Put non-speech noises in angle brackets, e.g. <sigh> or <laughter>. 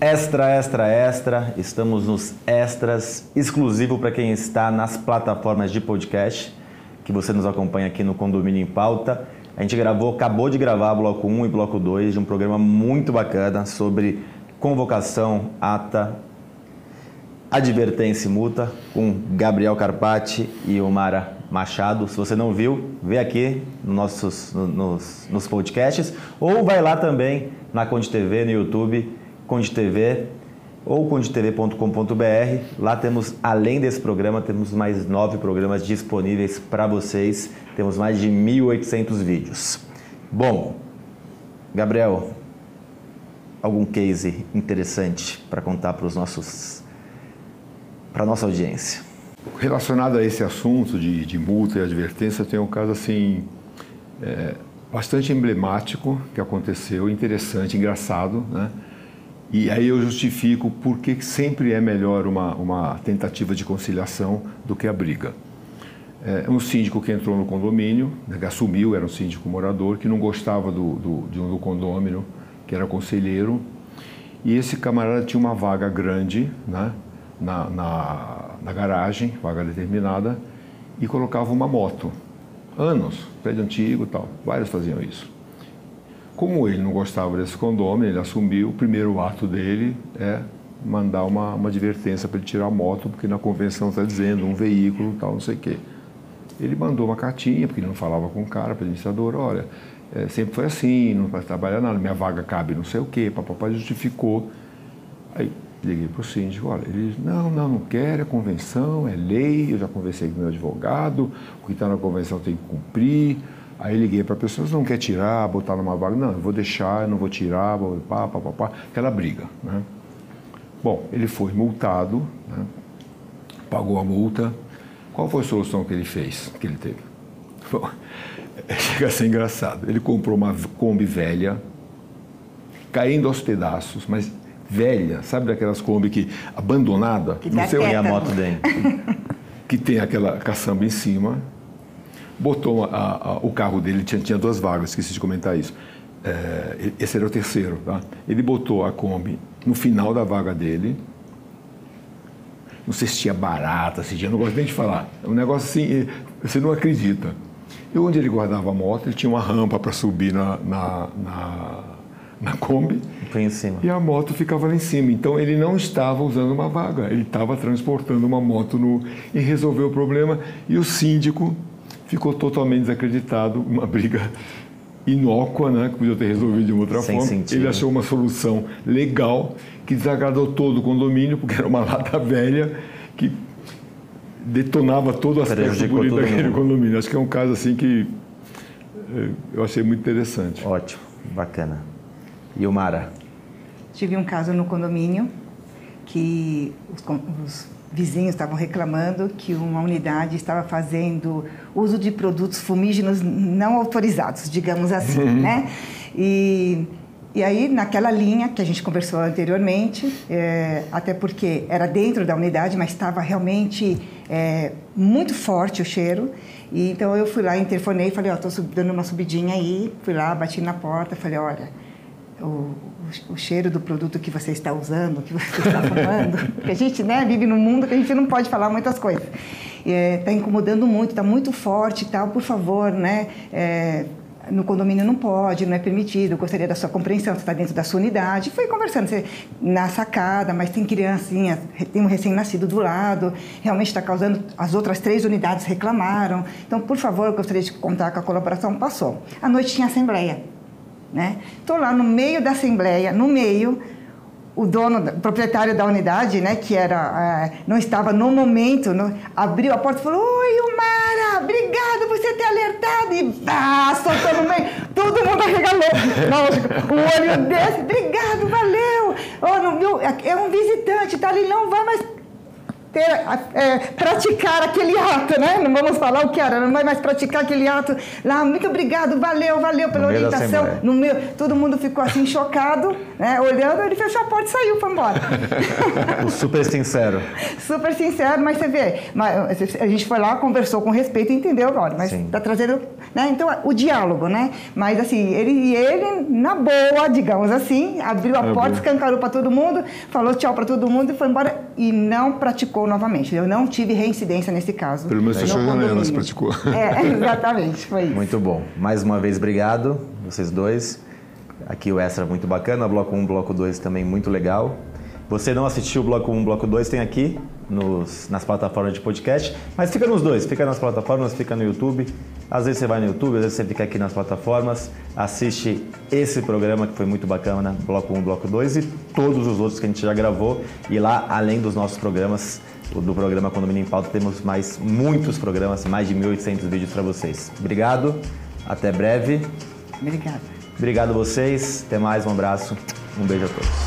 Extra, extra, extra. Estamos nos extras, exclusivo para quem está nas plataformas de podcast, que você nos acompanha aqui no Condomínio em Pauta. A gente gravou, acabou de gravar bloco 1 e bloco 2 de um programa muito bacana sobre convocação, ata, advertência e multa com Gabriel Carpati e Omara Machado. Se você não viu, vê aqui nos nossos nos, nos podcasts ou vai lá também na Conde TV no YouTube, Conde TV ou condetv.com.br. Lá temos, além desse programa, temos mais nove programas disponíveis para vocês. Temos mais de 1.800 vídeos. Bom, Gabriel, algum case interessante para contar para os nossos para nossa audiência? Relacionado a esse assunto de, de multa e advertência, tem um caso assim é, bastante emblemático que aconteceu, interessante, engraçado, né? E aí eu justifico por que sempre é melhor uma, uma tentativa de conciliação do que a briga. É um síndico que entrou no condomínio, né, assumiu, era um síndico morador, que não gostava do, do, de um, do condomínio, que era conselheiro, e esse camarada tinha uma vaga grande, né? na, na, na garagem, vaga determinada, e colocava uma moto. Anos, prédio antigo e tal. Vários faziam isso. Como ele não gostava desse condomínio, ele assumiu, o primeiro ato dele é mandar uma, uma advertência para ele tirar a moto, porque na convenção está dizendo um veículo tal, não sei o quê. Ele mandou uma cartinha, porque ele não falava com o cara, para o administrador, olha, é, sempre foi assim, não vai trabalhar nada, minha vaga cabe não sei o quê, papai justificou. Aí Liguei para o síndico, olha, ele não, não, não quero, é convenção, é lei, eu já conversei com meu advogado, o que está na convenção tem que cumprir. Aí liguei para a pessoa, não quer tirar, botar numa vaga, não, eu vou deixar, eu não vou tirar, vou, pá, pá, pá, pá, aquela briga. Né? Bom, ele foi multado, né? pagou a multa. Qual foi a solução que ele fez, que ele teve? <laughs> Bom, chega a ser engraçado. Ele comprou uma Kombi velha, caindo aos pedaços, mas velha, sabe daquelas Kombi que abandonada, que não sei onde a moto dentro, <laughs> que tem aquela caçamba em cima. Botou a, a, o carro dele tinha, tinha duas vagas, esqueci de comentar isso. É, esse era o terceiro, tá? Ele botou a Kombi no final da vaga dele. Não sei se tinha barata, se tinha, não gosto nem de falar. É um negócio assim, você não acredita. E onde ele guardava a moto, ele tinha uma rampa para subir na, na, na na Kombi. Foi em cima. E a moto ficava lá em cima. Então ele não estava usando uma vaga, ele estava transportando uma moto no e resolveu o problema. E o síndico ficou totalmente desacreditado, uma <laughs> briga inócua, né, que podia ter resolvido de uma outra Sem forma. Sentido. Ele achou uma solução legal que desagradou todo o condomínio, porque era uma <laughs> lata velha que detonava todo o aspecto bonito daquele condomínio. Acho que é um caso assim que eh, eu achei muito interessante. Ótimo, bacana. E o Mara? Tive um caso no condomínio que os, os vizinhos estavam reclamando que uma unidade estava fazendo uso de produtos fumígenos não autorizados, digamos assim, uhum. né? E, e aí, naquela linha que a gente conversou anteriormente, é, até porque era dentro da unidade, mas estava realmente é, muito forte o cheiro, e então eu fui lá, interfonei, falei, ó, oh, estou dando uma subidinha aí, fui lá, bati na porta, falei, olha o, o, cheiro do produto que você está usando, que você está fumando. <laughs> Porque a gente né, vive num mundo que a gente não pode falar muitas coisas. Está é, tá incomodando muito, está muito forte e tal, por favor, né? É, no condomínio não pode, não é permitido, gostaria da sua compreensão, você está dentro da sua unidade. Foi conversando, você, na sacada, mas tem criancinha, tem um recém-nascido do lado, realmente está causando, as outras três unidades reclamaram. Então, por favor, eu gostaria de contar com a colaboração. Passou. À noite tinha assembleia. Né? Estou lá no meio da assembleia, no meio, o dono, o proprietário da unidade, né, que era, é, não estava no momento, no, abriu a porta e falou: Oi, Umara, obrigado por você ter alertado. E ah, soltou no meio, todo mundo arregalou. Lógico, o olho desse, obrigado, valeu. Oh, não, viu? É um visitante, tá ali, não vai mais ter, é, praticar aquele ato, né? Não vamos falar o que era, não vai mais praticar aquele ato lá. Muito obrigado, valeu, valeu pela No orientação. No meu, todo mundo ficou assim chocado, né? Olhando, ele fechou a porta e saiu, foi embora. <laughs> Super sincero. Super sincero, mas você vê, mas a gente foi lá, conversou com respeito e entendeu agora, mas está trazendo, né? Então, o diálogo, né? Mas assim, ele, ele na boa, digamos assim, abriu a Na porta, boa. escancarou para todo mundo, falou tchau para todo mundo e foi embora e não praticou novamente. Eu não tive reincidência nesse caso. Pelo menos no fechou se praticou. É, <laughs> exatamente, foi isso. Muito bom. Mais uma vez, obrigado, vocês dois. Aqui o extra muito bacana, bloco 1, bloco 2 também muito legal. Você não assistiu o bloco 1, bloco 2, tem aqui nos, nas plataformas de podcast, mas fica nos dois, fica nas plataformas, fica no YouTube. Às vezes você vai no YouTube, às vezes você fica aqui nas plataformas, assiste esse programa que foi muito bacana, bloco 1, bloco 2 e todos os outros que a gente já gravou. E lá, além dos nossos programas, do programa Condomínio em Pauta, temos mais muitos programas, mais de 1.800 vídeos para vocês. Obrigado, até breve. Obrigada. Obrigado a vocês, até mais, um abraço, um beijo a todos.